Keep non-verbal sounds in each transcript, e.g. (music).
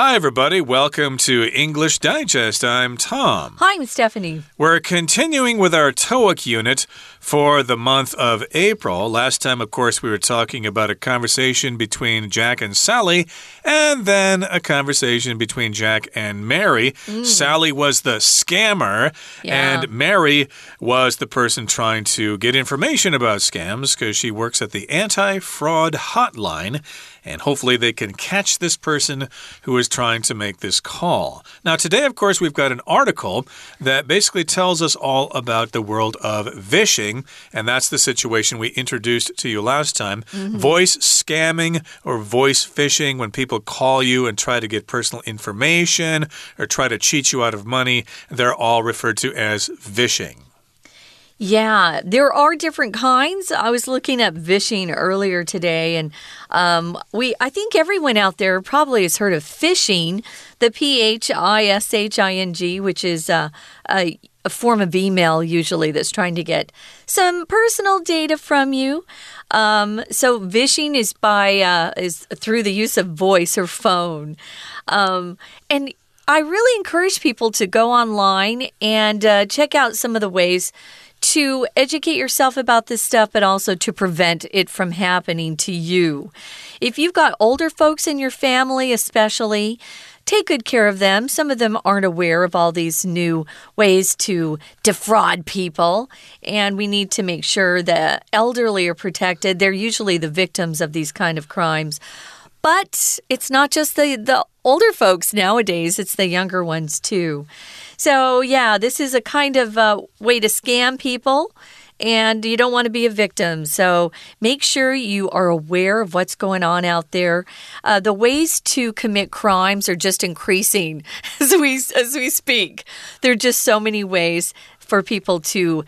Hi, everybody. Welcome to English Digest. I'm Tom. Hi, I'm Stephanie. We're continuing with our TOEIC unit for the month of April. Last time, of course, we were talking about a conversation between Jack and Sally, and then a conversation between Jack and Mary. Mm. Sally was the scammer, yeah. and Mary was the person trying to get information about scams because she works at the anti fraud hotline and hopefully they can catch this person who is trying to make this call. Now, today, of course, we've got an article that basically tells us all about the world of vishing, and that's the situation we introduced to you last time. Mm -hmm. Voice scamming or voice phishing, when people call you and try to get personal information or try to cheat you out of money, they're all referred to as vishing. Yeah, there are different kinds. I was looking up vishing earlier today, and um, we I think everyone out there probably has heard of phishing, the P H I S H I N G, which is uh, a, a form of email usually that's trying to get some personal data from you. Um, so vishing is by uh, is through the use of voice or phone, um, and I really encourage people to go online and uh, check out some of the ways to educate yourself about this stuff, but also to prevent it from happening to you. If you've got older folks in your family, especially, take good care of them. Some of them aren't aware of all these new ways to defraud people, and we need to make sure the elderly are protected. They're usually the victims of these kind of crimes. But it's not just the, the older folks nowadays, it's the younger ones too. So, yeah, this is a kind of uh, way to scam people and you don't want to be a victim. So make sure you are aware of what's going on out there. Uh, the ways to commit crimes are just increasing (laughs) as we as we speak. There are just so many ways for people to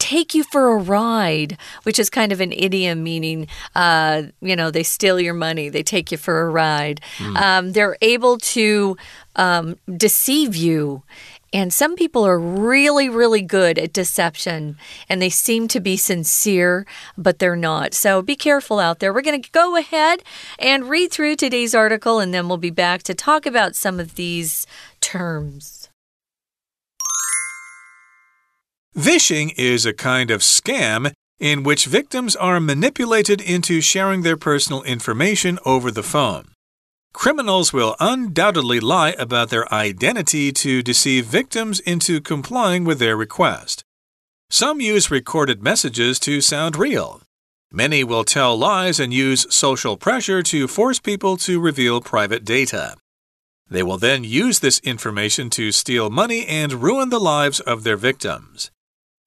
take you for a ride, which is kind of an idiom meaning, uh, you know, they steal your money, they take you for a ride. Mm. Um, they're able to um, deceive you and some people are really, really good at deception and they seem to be sincere, but they're not. So be careful out there. We're going to go ahead and read through today's article and then we'll be back to talk about some of these terms. Vishing is a kind of scam in which victims are manipulated into sharing their personal information over the phone. Criminals will undoubtedly lie about their identity to deceive victims into complying with their request. Some use recorded messages to sound real. Many will tell lies and use social pressure to force people to reveal private data. They will then use this information to steal money and ruin the lives of their victims.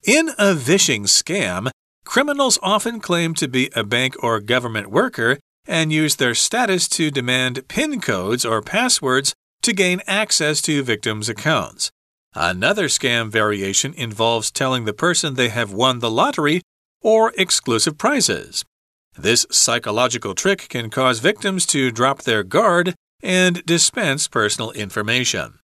In a vishing scam, criminals often claim to be a bank or government worker and use their status to demand PIN codes or passwords to gain access to victims' accounts. Another scam variation involves telling the person they have won the lottery or exclusive prizes. This psychological trick can cause victims to drop their guard and dispense personal information.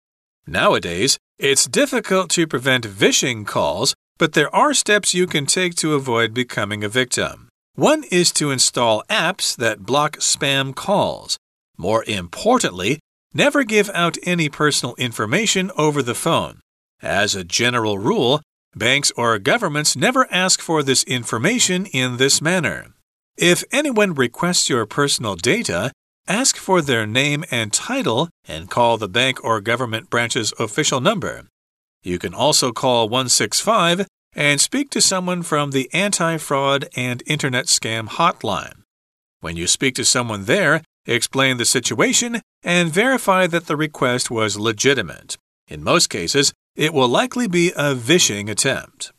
Nowadays, it's difficult to prevent vishing calls, but there are steps you can take to avoid becoming a victim. One is to install apps that block spam calls. More importantly, never give out any personal information over the phone. As a general rule, banks or governments never ask for this information in this manner. If anyone requests your personal data, ask for their name and title and call the bank or government branch's official number. You can also call 165 and speak to someone from the Anti Fraud and Internet Scam Hotline. When you speak to someone there, explain the situation and verify that the request was legitimate. In most cases, it will likely be a vishing attempt.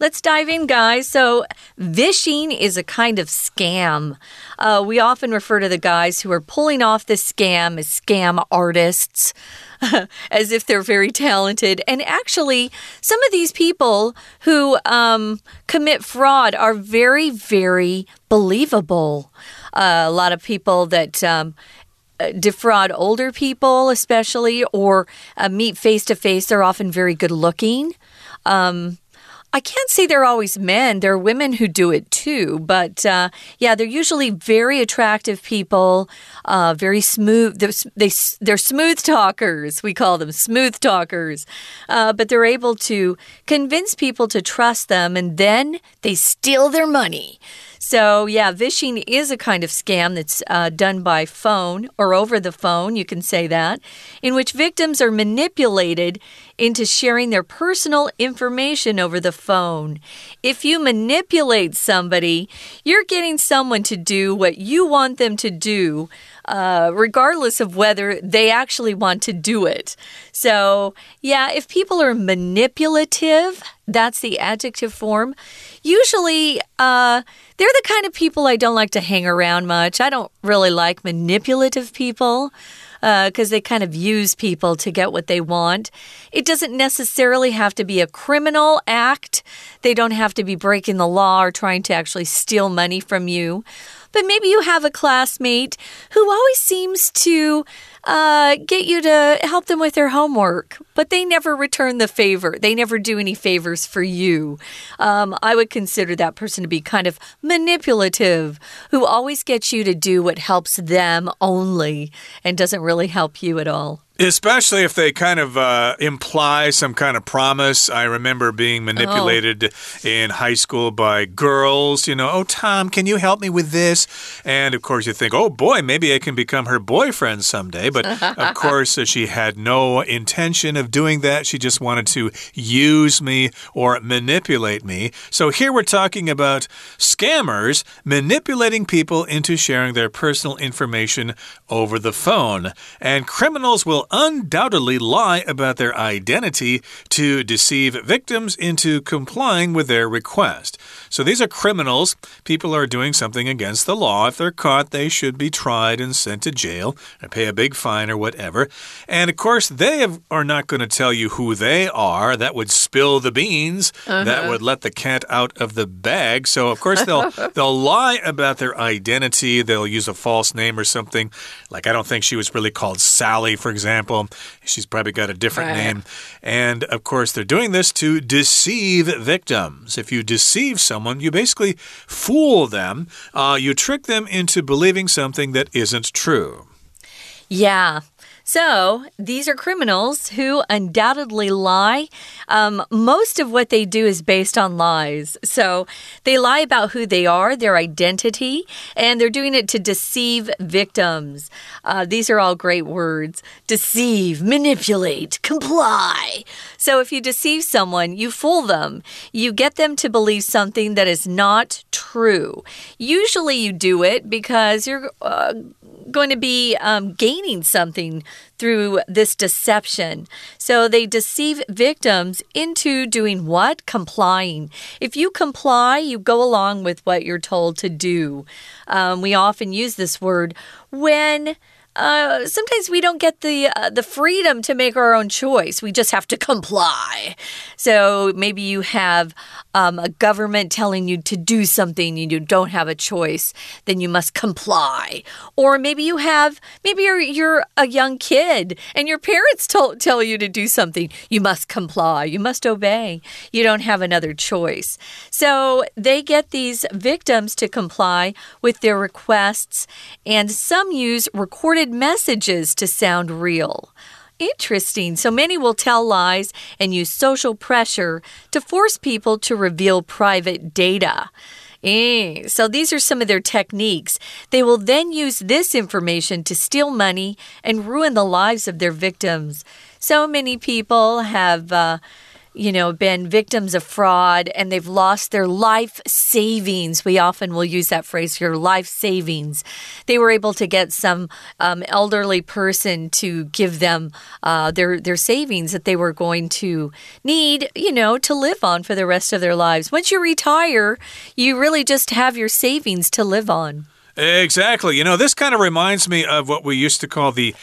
Let's dive in, guys. So, vishing is a kind of scam. Uh, we often refer to the guys who are pulling off this scam as scam artists. (laughs) as if they're very talented. And actually, some of these people who um, commit fraud are very, very believable. Uh, a lot of people that um, uh, defraud older people, especially, or uh, meet face to face, they're often very good looking. Um, I can't say they're always men. There are women who do it too. But uh, yeah, they're usually very attractive people, uh, very smooth. They're, they, they're smooth talkers. We call them smooth talkers. Uh, but they're able to convince people to trust them and then they steal their money. So, yeah, vishing is a kind of scam that's uh, done by phone or over the phone, you can say that, in which victims are manipulated into sharing their personal information over the phone. If you manipulate somebody, you're getting someone to do what you want them to do. Uh, regardless of whether they actually want to do it. So, yeah, if people are manipulative, that's the adjective form. Usually, uh, they're the kind of people I don't like to hang around much. I don't really like manipulative people because uh, they kind of use people to get what they want. It doesn't necessarily have to be a criminal act, they don't have to be breaking the law or trying to actually steal money from you. But maybe you have a classmate who always seems to uh, get you to help them with their homework, but they never return the favor. They never do any favors for you. Um, I would consider that person to be kind of manipulative, who always gets you to do what helps them only and doesn't really help you at all. Especially if they kind of uh, imply some kind of promise. I remember being manipulated oh. in high school by girls, you know, oh, Tom, can you help me with this? And of course, you think, oh boy, maybe I can become her boyfriend someday. But of (laughs) course, uh, she had no intention of doing that. She just wanted to use me or manipulate me. So here we're talking about scammers manipulating people into sharing their personal information over the phone. And criminals will undoubtedly lie about their identity to deceive victims into complying with their request. So these are criminals. People are doing something against the law. If they're caught, they should be tried and sent to jail and pay a big fine or whatever. And of course, they have, are not going to tell you who they are. That would spill the beans. Uh -huh. That would let the cat out of the bag. So of course they'll (laughs) they'll lie about their identity. They'll use a false name or something. Like I don't think she was really called Sally, for example. She's probably got a different right. name. And of course, they're doing this to deceive victims. If you deceive someone someone, you basically fool them. Uh, you trick them into believing something that isn't true. Yeah. So, these are criminals who undoubtedly lie. Um, most of what they do is based on lies. So, they lie about who they are, their identity, and they're doing it to deceive victims. Uh, these are all great words deceive, manipulate, comply. So, if you deceive someone, you fool them, you get them to believe something that is not true. Usually, you do it because you're. Uh, going to be um, gaining something through this deception. So they deceive victims into doing what? Complying. If you comply, you go along with what you're told to do. Um, we often use this word when uh, sometimes we don't get the uh, the freedom to make our own choice. We just have to comply. So maybe you have um, a government telling you to do something and you don't have a choice, then you must comply. Or maybe you have maybe you're you're a young kid and your parents tell you to do something. You must comply. You must obey. You don't have another choice. So they get these victims to comply with their requests, and some use recorded messages to sound real. Interesting. So many will tell lies and use social pressure to force people to reveal private data. Eh, so these are some of their techniques. They will then use this information to steal money and ruin the lives of their victims. So many people have. Uh, you know, been victims of fraud and they've lost their life savings. We often will use that phrase, your life savings. They were able to get some um, elderly person to give them uh, their, their savings that they were going to need, you know, to live on for the rest of their lives. Once you retire, you really just have your savings to live on. Exactly. You know, this kind of reminds me of what we used to call the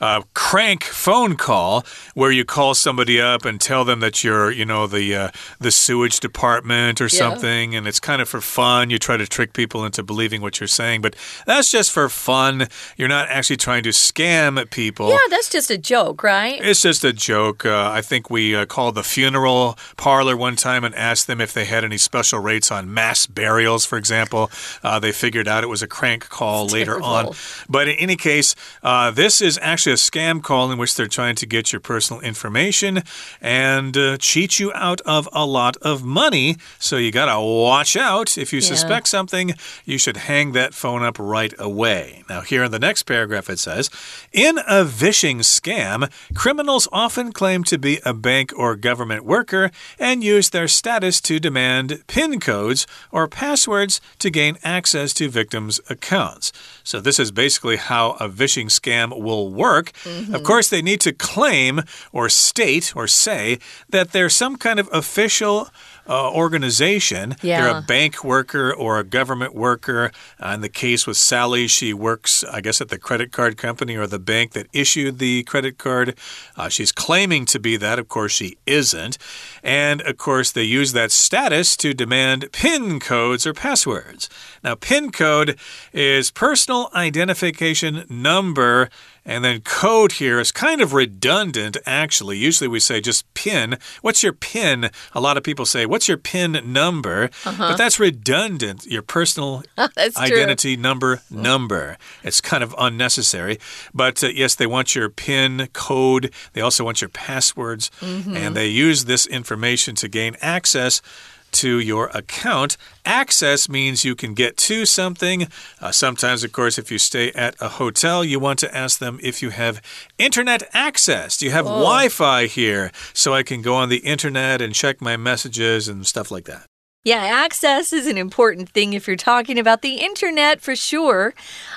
uh, crank phone call where you call somebody up and tell them that you're, you know, the uh, the sewage department or yeah. something, and it's kind of for fun. You try to trick people into believing what you're saying, but that's just for fun. You're not actually trying to scam people. Yeah, that's just a joke, right? It's just a joke. Uh, I think we uh, called the funeral parlor one time and asked them if they had any special rates on mass burials, for example. Uh, they figured out it was a crank call later terrible. on. But in any case, uh, this is actually a scam call in which they're trying to get your personal information and uh, cheat you out of a lot of money. So you got to watch out. If you yeah. suspect something, you should hang that phone up right away. Now, here in the next paragraph, it says In a vishing scam, criminals often claim to be a bank or government worker and use their status to demand PIN codes or passwords to gain access to victims' accounts. So, this is basically how a vishing scam will work. Mm -hmm. Of course, they need to claim or state or say that they're some kind of official uh, organization. Yeah. They're a bank worker or a government worker. Uh, in the case with Sally, she works, I guess, at the credit card company or the bank that issued the credit card. Uh, she's claiming to be that. Of course, she isn't. And of course, they use that status to demand PIN codes or passwords. Now, PIN code is personal identification number. And then code here is kind of redundant, actually. Usually we say just PIN. What's your PIN? A lot of people say, What's your PIN number? Uh -huh. But that's redundant. Your personal (laughs) identity true. number, number. It's kind of unnecessary. But uh, yes, they want your PIN code. They also want your passwords. Mm -hmm. And they use this information to gain access to your account. Access means you can get to something. Uh, sometimes, of course, if you stay at a hotel, you want to ask them if you have internet access. Do you have Wi Fi here so I can go on the internet and check my messages and stuff like that? Yeah, access is an important thing if you're talking about the internet for sure.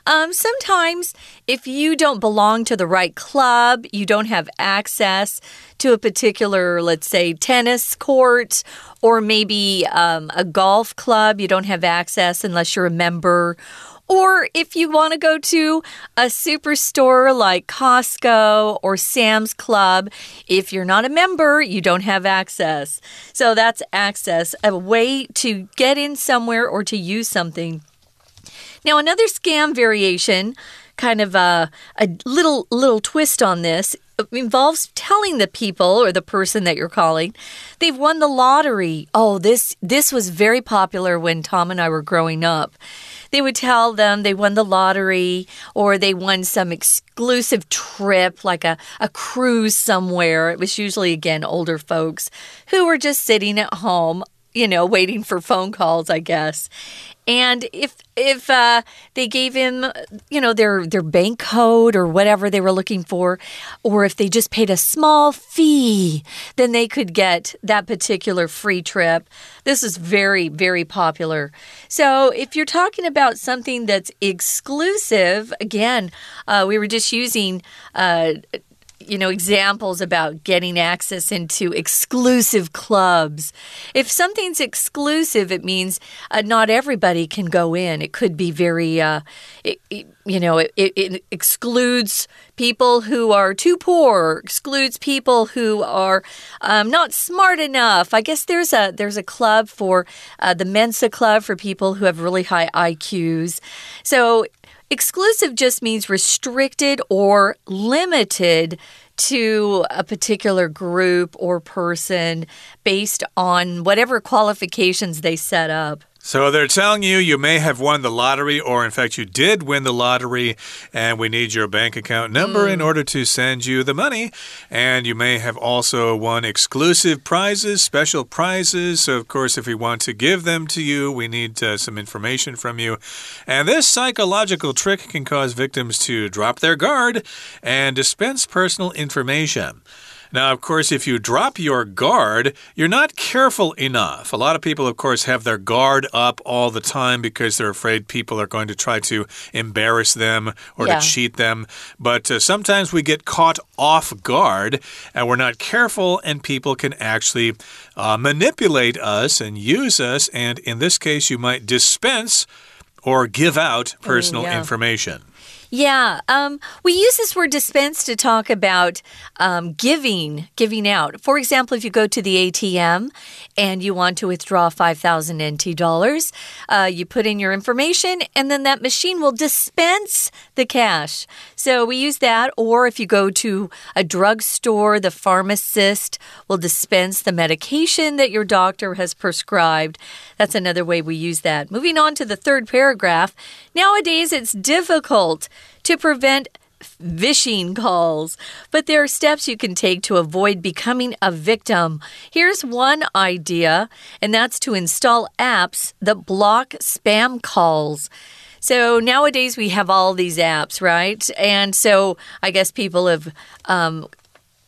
Um, sometimes, if you don't belong to the right club, you don't have access to a particular, let's say, tennis court or maybe um, a golf club, you don't have access unless you're a member or if you want to go to a superstore like Costco or Sam's Club, if you're not a member, you don't have access. So that's access, a way to get in somewhere or to use something. Now, another scam variation, kind of a, a little little twist on this involves telling the people or the person that you're calling they've won the lottery. Oh, this this was very popular when Tom and I were growing up they would tell them they won the lottery or they won some exclusive trip, like a, a cruise somewhere. It was usually, again, older folks who were just sitting at home you know, waiting for phone calls, I guess. And if if uh, they gave him, you know, their their bank code or whatever they were looking for, or if they just paid a small fee, then they could get that particular free trip. This is very very popular. So if you're talking about something that's exclusive, again, uh, we were just using. Uh, you know, examples about getting access into exclusive clubs. If something's exclusive, it means uh, not everybody can go in. It could be very, uh, it, it, you know, it, it, excludes people who are too poor, excludes people who are um, not smart enough. I guess there's a there's a club for uh, the Mensa Club for people who have really high IQs. So Exclusive just means restricted or limited to a particular group or person based on whatever qualifications they set up. So they're telling you you may have won the lottery, or in fact, you did win the lottery, and we need your bank account number mm. in order to send you the money. And you may have also won exclusive prizes, special prizes. So, of course, if we want to give them to you, we need uh, some information from you. And this psychological trick can cause victims to drop their guard and dispense personal information. Now, of course, if you drop your guard, you're not careful enough. A lot of people, of course, have their guard up all the time because they're afraid people are going to try to embarrass them or yeah. to cheat them. But uh, sometimes we get caught off guard and we're not careful, and people can actually uh, manipulate us and use us. And in this case, you might dispense or give out personal yeah. information. Yeah, um, we use this word dispense to talk about um, giving, giving out. For example, if you go to the ATM and you want to withdraw 5,000 NT dollars, uh, you put in your information and then that machine will dispense the cash. So we use that. Or if you go to a drugstore, the pharmacist will dispense the medication that your doctor has prescribed. That's another way we use that. Moving on to the third paragraph. Nowadays, it's difficult to prevent vishing calls, but there are steps you can take to avoid becoming a victim. Here's one idea, and that's to install apps that block spam calls. So nowadays we have all these apps, right? And so I guess people have um,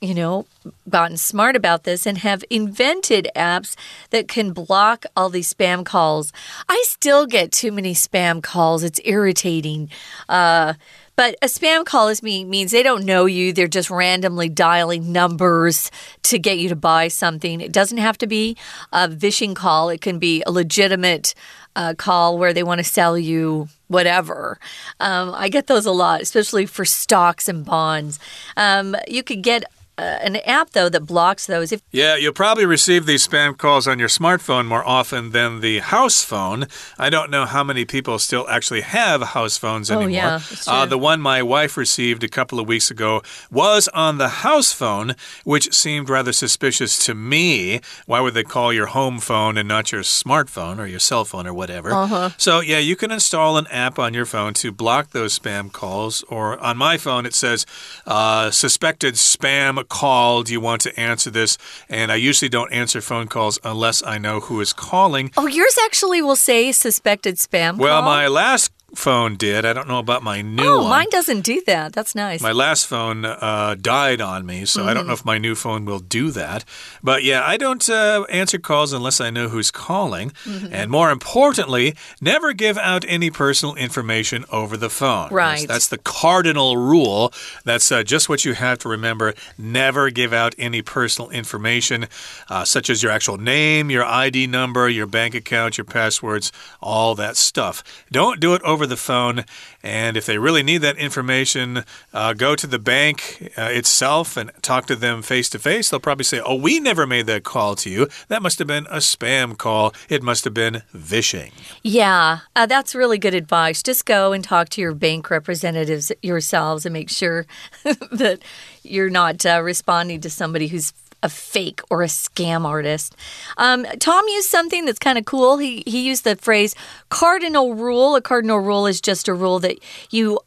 you know, gotten smart about this and have invented apps that can block all these spam calls. I still get too many spam calls. It's irritating. Uh, but a spam call is me means they don't know you. They're just randomly dialing numbers to get you to buy something. It doesn't have to be a vishing call. It can be a legitimate uh, call where they want to sell you whatever. Um, I get those a lot, especially for stocks and bonds. Um, you could get uh, an app though that blocks those. If yeah, you'll probably receive these spam calls on your smartphone more often than the house phone. I don't know how many people still actually have house phones anymore. Oh, yeah, uh, the one my wife received a couple of weeks ago was on the house phone, which seemed rather suspicious to me. Why would they call your home phone and not your smartphone or your cell phone or whatever? Uh -huh. So yeah, you can install an app on your phone to block those spam calls. Or on my phone, it says uh, suspected spam called, you want to answer this. And I usually don't answer phone calls unless I know who is calling. Oh, yours actually will say suspected spam well, call? my last phone did. I don't know about my new oh, one. mine doesn't do that. That's nice. My last phone uh, died on me, so mm -hmm. I don't know if my new phone will do that. But yeah, I don't uh, answer calls unless I know who's calling. Mm -hmm. And more importantly, never give out any personal information over the phone. Right. That's, that's the cardinal rule. That's uh, just what you have to remember. Never give out any personal information, uh, such as your actual name, your ID number, your bank account, your passwords, all that stuff. Don't do it over over the phone. And if they really need that information, uh, go to the bank uh, itself and talk to them face to face. They'll probably say, Oh, we never made that call to you. That must have been a spam call. It must have been vishing. Yeah, uh, that's really good advice. Just go and talk to your bank representatives yourselves and make sure (laughs) that you're not uh, responding to somebody who's a fake or a scam artist. Um, Tom used something that's kind of cool. He he used the phrase cardinal rule. A cardinal rule is just a rule that you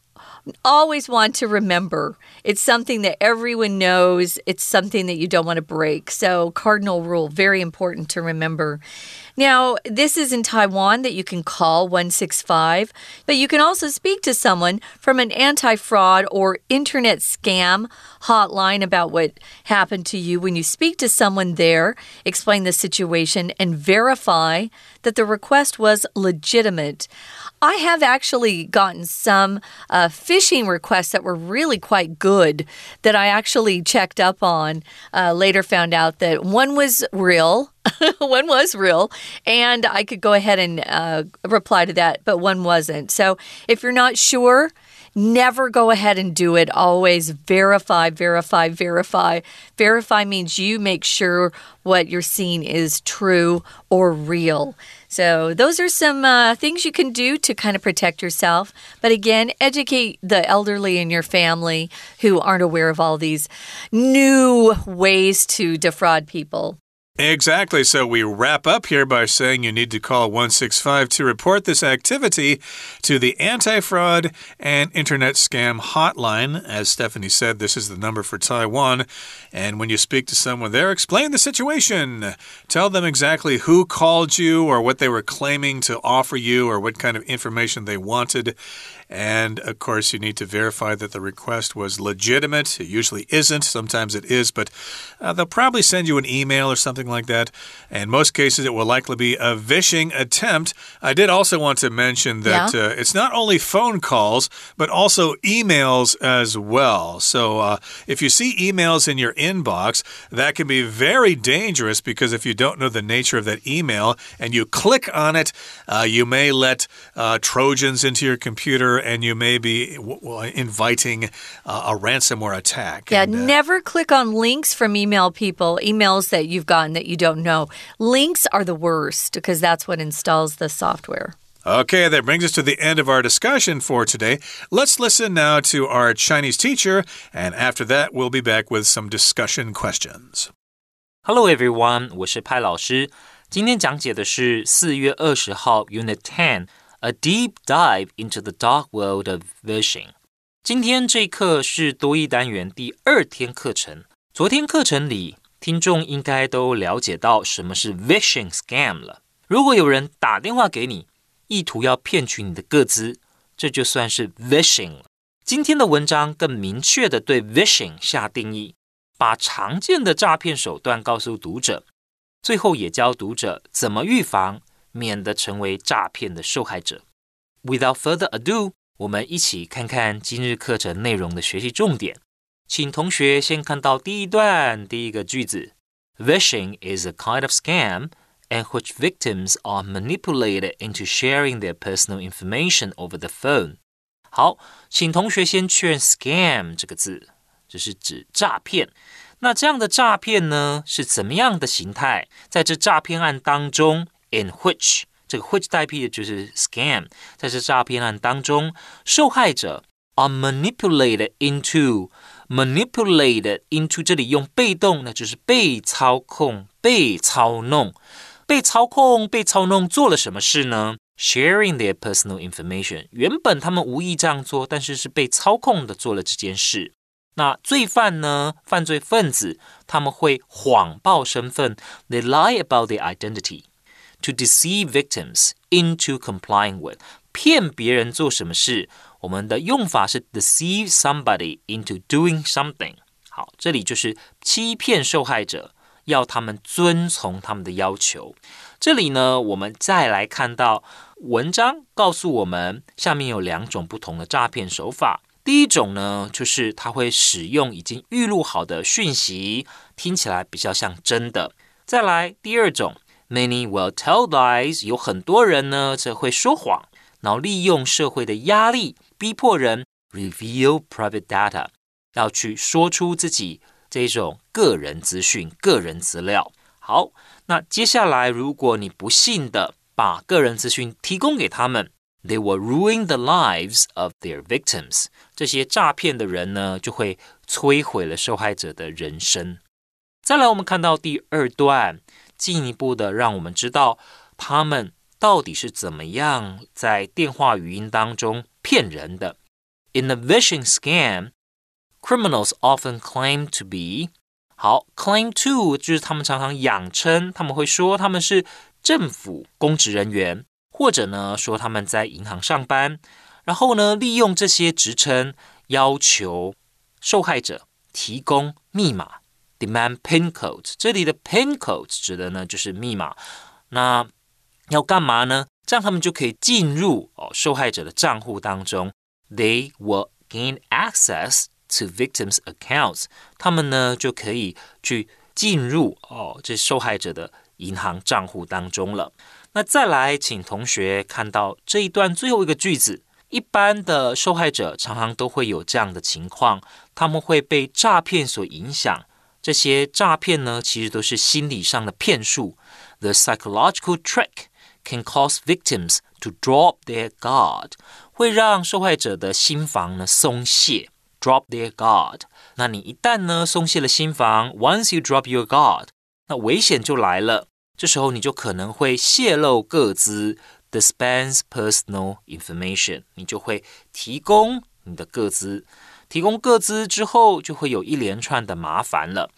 always want to remember. It's something that everyone knows. It's something that you don't want to break. So, cardinal rule, very important to remember. Now, this is in Taiwan that you can call 165, but you can also speak to someone from an anti fraud or internet scam hotline about what happened to you. When you speak to someone there, explain the situation and verify that the request was legitimate. I have actually gotten some uh, phishing requests that were really quite good that I actually checked up on. Uh, later found out that one was real. (laughs) one was real, and I could go ahead and uh, reply to that, but one wasn't. So if you're not sure, Never go ahead and do it. Always verify, verify, verify. Verify means you make sure what you're seeing is true or real. So, those are some uh, things you can do to kind of protect yourself. But again, educate the elderly in your family who aren't aware of all these new ways to defraud people. Exactly. So we wrap up here by saying you need to call 165 to report this activity to the Anti Fraud and Internet Scam Hotline. As Stephanie said, this is the number for Taiwan. And when you speak to someone there, explain the situation. Tell them exactly who called you or what they were claiming to offer you or what kind of information they wanted. And of course, you need to verify that the request was legitimate. It usually isn't, sometimes it is, but uh, they'll probably send you an email or something like that. In most cases, it will likely be a vishing attempt. I did also want to mention that yeah. uh, it's not only phone calls, but also emails as well. So uh, if you see emails in your inbox, that can be very dangerous because if you don't know the nature of that email and you click on it, uh, you may let uh, Trojans into your computer and you may be inviting uh, a ransomware attack. Yeah, and, uh, never click on links from email people, emails that you've gotten that you don't know. Links are the worst because that's what installs the software. Okay, that brings us to the end of our discussion for today. Let's listen now to our Chinese teacher, and after that, we'll be back with some discussion questions. Hello everyone，我是派老师。今天讲解的是四月二十号 Unit Ten A Deep Dive into the Dark World of vision。今天这一课是多义单元第二天课程。昨天课程里，听众应该都了解到什么是 Vishing Scam 了。如果有人打电话给你，意图要骗取你的个资，这就算是 vishing 了。今天的文章更明确的对 vishing 下定义，把常见的诈骗手段告诉读者，最后也教读者怎么预防，免得成为诈骗的受害者。Without further ado，我们一起看看今日课程内容的学习重点。请同学先看到第一段第一个句子：Vishing is a kind of scam in which victims are manipulated into sharing their personal information over the phone。好，请同学先确认 “scam” 这个字，这是指诈骗。那这样的诈骗呢，是怎么样的形态？在这诈骗案当中，，in which 这个 which 代替的就是 scam，在这诈骗案当中，受害者 are manipulated into manipulated into 这里用被动，那就是被操控、被操弄。被操控、被操弄做了什么事呢？Sharing their personal information，原本他们无意这样做，但是是被操控的做了这件事。那罪犯呢？犯罪分子他们会谎报身份，they lie about their identity To deceive victims into complying with，骗别人做什么事？我们的用法是 deceive somebody into doing something。好，这里就是欺骗受害者。要他们遵从他们的要求。这里呢，我们再来看到文章告诉我们，下面有两种不同的诈骗手法。第一种呢，就是他会使用已经预录好的讯息，听起来比较像真的。再来，第二种，Many will tell lies，有很多人呢则会说谎，然后利用社会的压力，逼迫人 reveal private data，要去说出自己。这种个人资讯、个人资料。好，那接下来，如果你不幸的把个人资讯提供给他们，they will ruin the lives of their victims。这些诈骗的人呢，就会摧毁了受害者的人生。再来，我们看到第二段，进一步的让我们知道他们到底是怎么样在电话语音当中骗人的。In the vishing scam。Criminals often claim to be 好，claim to 就是他们常常仰称，他们会说他们是政府公职人员，或者呢说他们在银行上班，然后呢利用这些职称要求受害者提供密码，demand pin code。这里的 pin code 指的呢就是密码。那要干嘛呢？这样他们就可以进入哦受害者的账户当中，they will gain access。to victims' accounts，他们呢就可以去进入哦这受害者的银行账户当中了。那再来，请同学看到这一段最后一个句子。一般的受害者常常都会有这样的情况，他们会被诈骗所影响。这些诈骗呢，其实都是心理上的骗术。The psychological trick can cause victims to drop their guard，会让受害者的心房呢松懈。drop their guard。那你一旦呢松懈了心防，once you drop your guard，那危险就来了。这时候你就可能会泄露个资，dispense personal information，你就会提供你的个资。 提供个资之后，就会有一连串的麻烦了。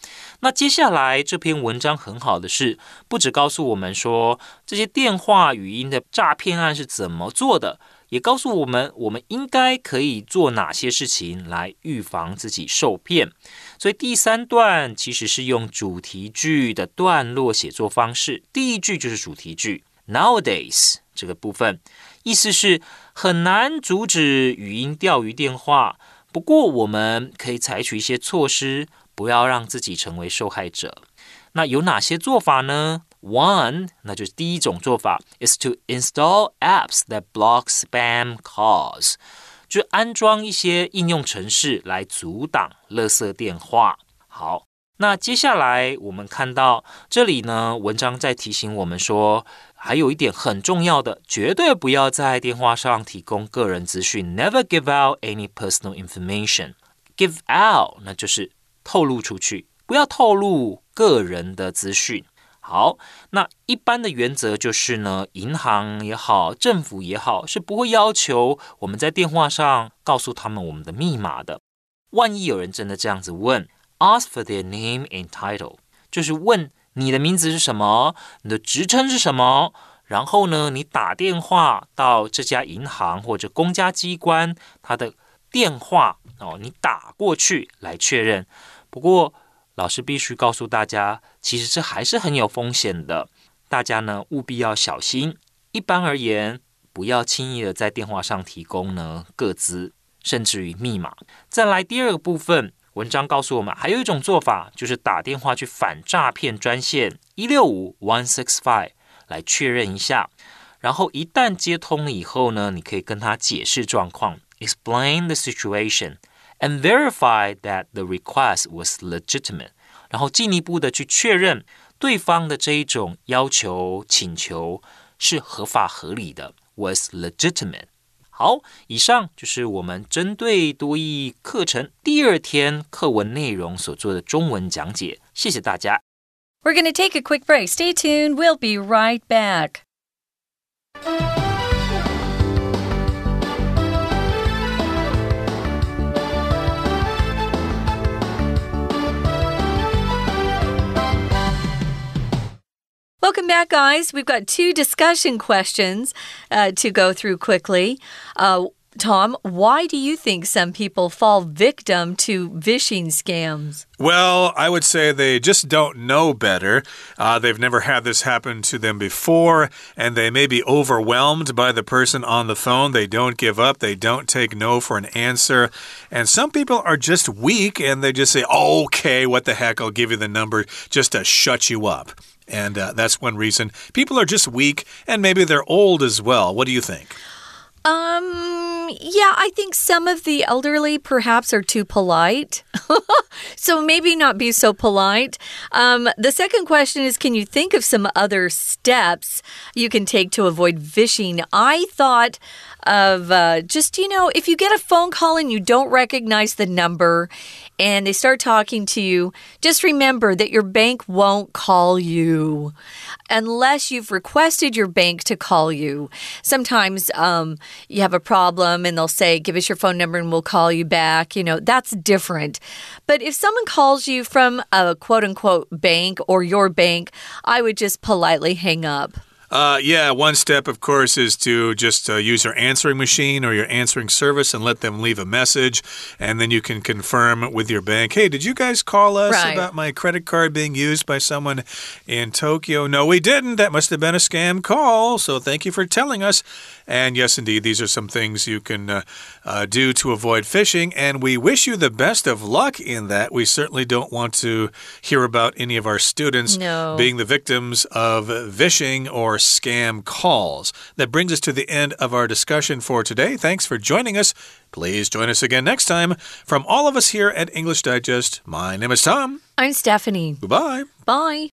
那接下来这篇文章很好的是，不只告诉我们说这些电话语音的诈骗案是怎么做的。也告诉我们，我们应该可以做哪些事情来预防自己受骗。所以第三段其实是用主题句的段落写作方式，第一句就是主题句。Nowadays 这个部分意思是很难阻止语音钓鱼电话，不过我们可以采取一些措施，不要让自己成为受害者。那有哪些做法呢？One，那就是第一种做法，is to install apps that block spam calls，就安装一些应用程式来阻挡垃圾电话。好，那接下来我们看到这里呢，文章在提醒我们说，还有一点很重要的，绝对不要在电话上提供个人资讯，Never give out any personal information。Give out，那就是透露出去，不要透露个人的资讯。好，那一般的原则就是呢，银行也好，政府也好，是不会要求我们在电话上告诉他们我们的密码的。万一有人真的这样子问，ask for their name and title，就是问你的名字是什么，你的职称是什么，然后呢，你打电话到这家银行或者公家机关，他的电话哦，你打过去来确认。不过，老师必须告诉大家，其实这还是很有风险的。大家呢务必要小心。一般而言，不要轻易的在电话上提供呢个资，甚至于密码。再来第二个部分，文章告诉我们，还有一种做法，就是打电话去反诈骗专线一六五 one six five 来确认一下。然后一旦接通了以后呢，你可以跟他解释状况，explain the situation。and verify that the request was legitimate，然后进一步的去确认对方的这一种要求请求是合法合理的，was legitimate。好，以上就是我们针对多益课程第二天课文内容所做的中文讲解，谢谢大家。We're going to take a quick break. Stay tuned. We'll be right back. Welcome back, guys. We've got two discussion questions uh, to go through quickly. Uh, Tom, why do you think some people fall victim to phishing scams? Well, I would say they just don't know better. Uh, they've never had this happen to them before, and they may be overwhelmed by the person on the phone. They don't give up, they don't take no for an answer. And some people are just weak and they just say, okay, what the heck, I'll give you the number just to shut you up. And uh, that's one reason. People are just weak and maybe they're old as well. What do you think? Um, yeah, I think some of the elderly perhaps are too polite. (laughs) so maybe not be so polite. Um, the second question is Can you think of some other steps you can take to avoid phishing? I thought of uh, just, you know, if you get a phone call and you don't recognize the number and they start talking to you, just remember that your bank won't call you unless you've requested your bank to call you. Sometimes um, you have a problem and they'll say, Give us your phone number and we'll call you back. You know, that's different. But if someone calls you from a quote unquote bank or your bank, I would just politely hang up. Uh, yeah, one step, of course, is to just uh, use your answering machine or your answering service and let them leave a message. And then you can confirm with your bank hey, did you guys call us right. about my credit card being used by someone in Tokyo? No, we didn't. That must have been a scam call. So thank you for telling us. And yes, indeed, these are some things you can uh, uh, do to avoid phishing. And we wish you the best of luck in that. We certainly don't want to hear about any of our students no. being the victims of phishing or scam calls. That brings us to the end of our discussion for today. Thanks for joining us. Please join us again next time. From all of us here at English Digest, my name is Tom. I'm Stephanie. Goodbye. Bye.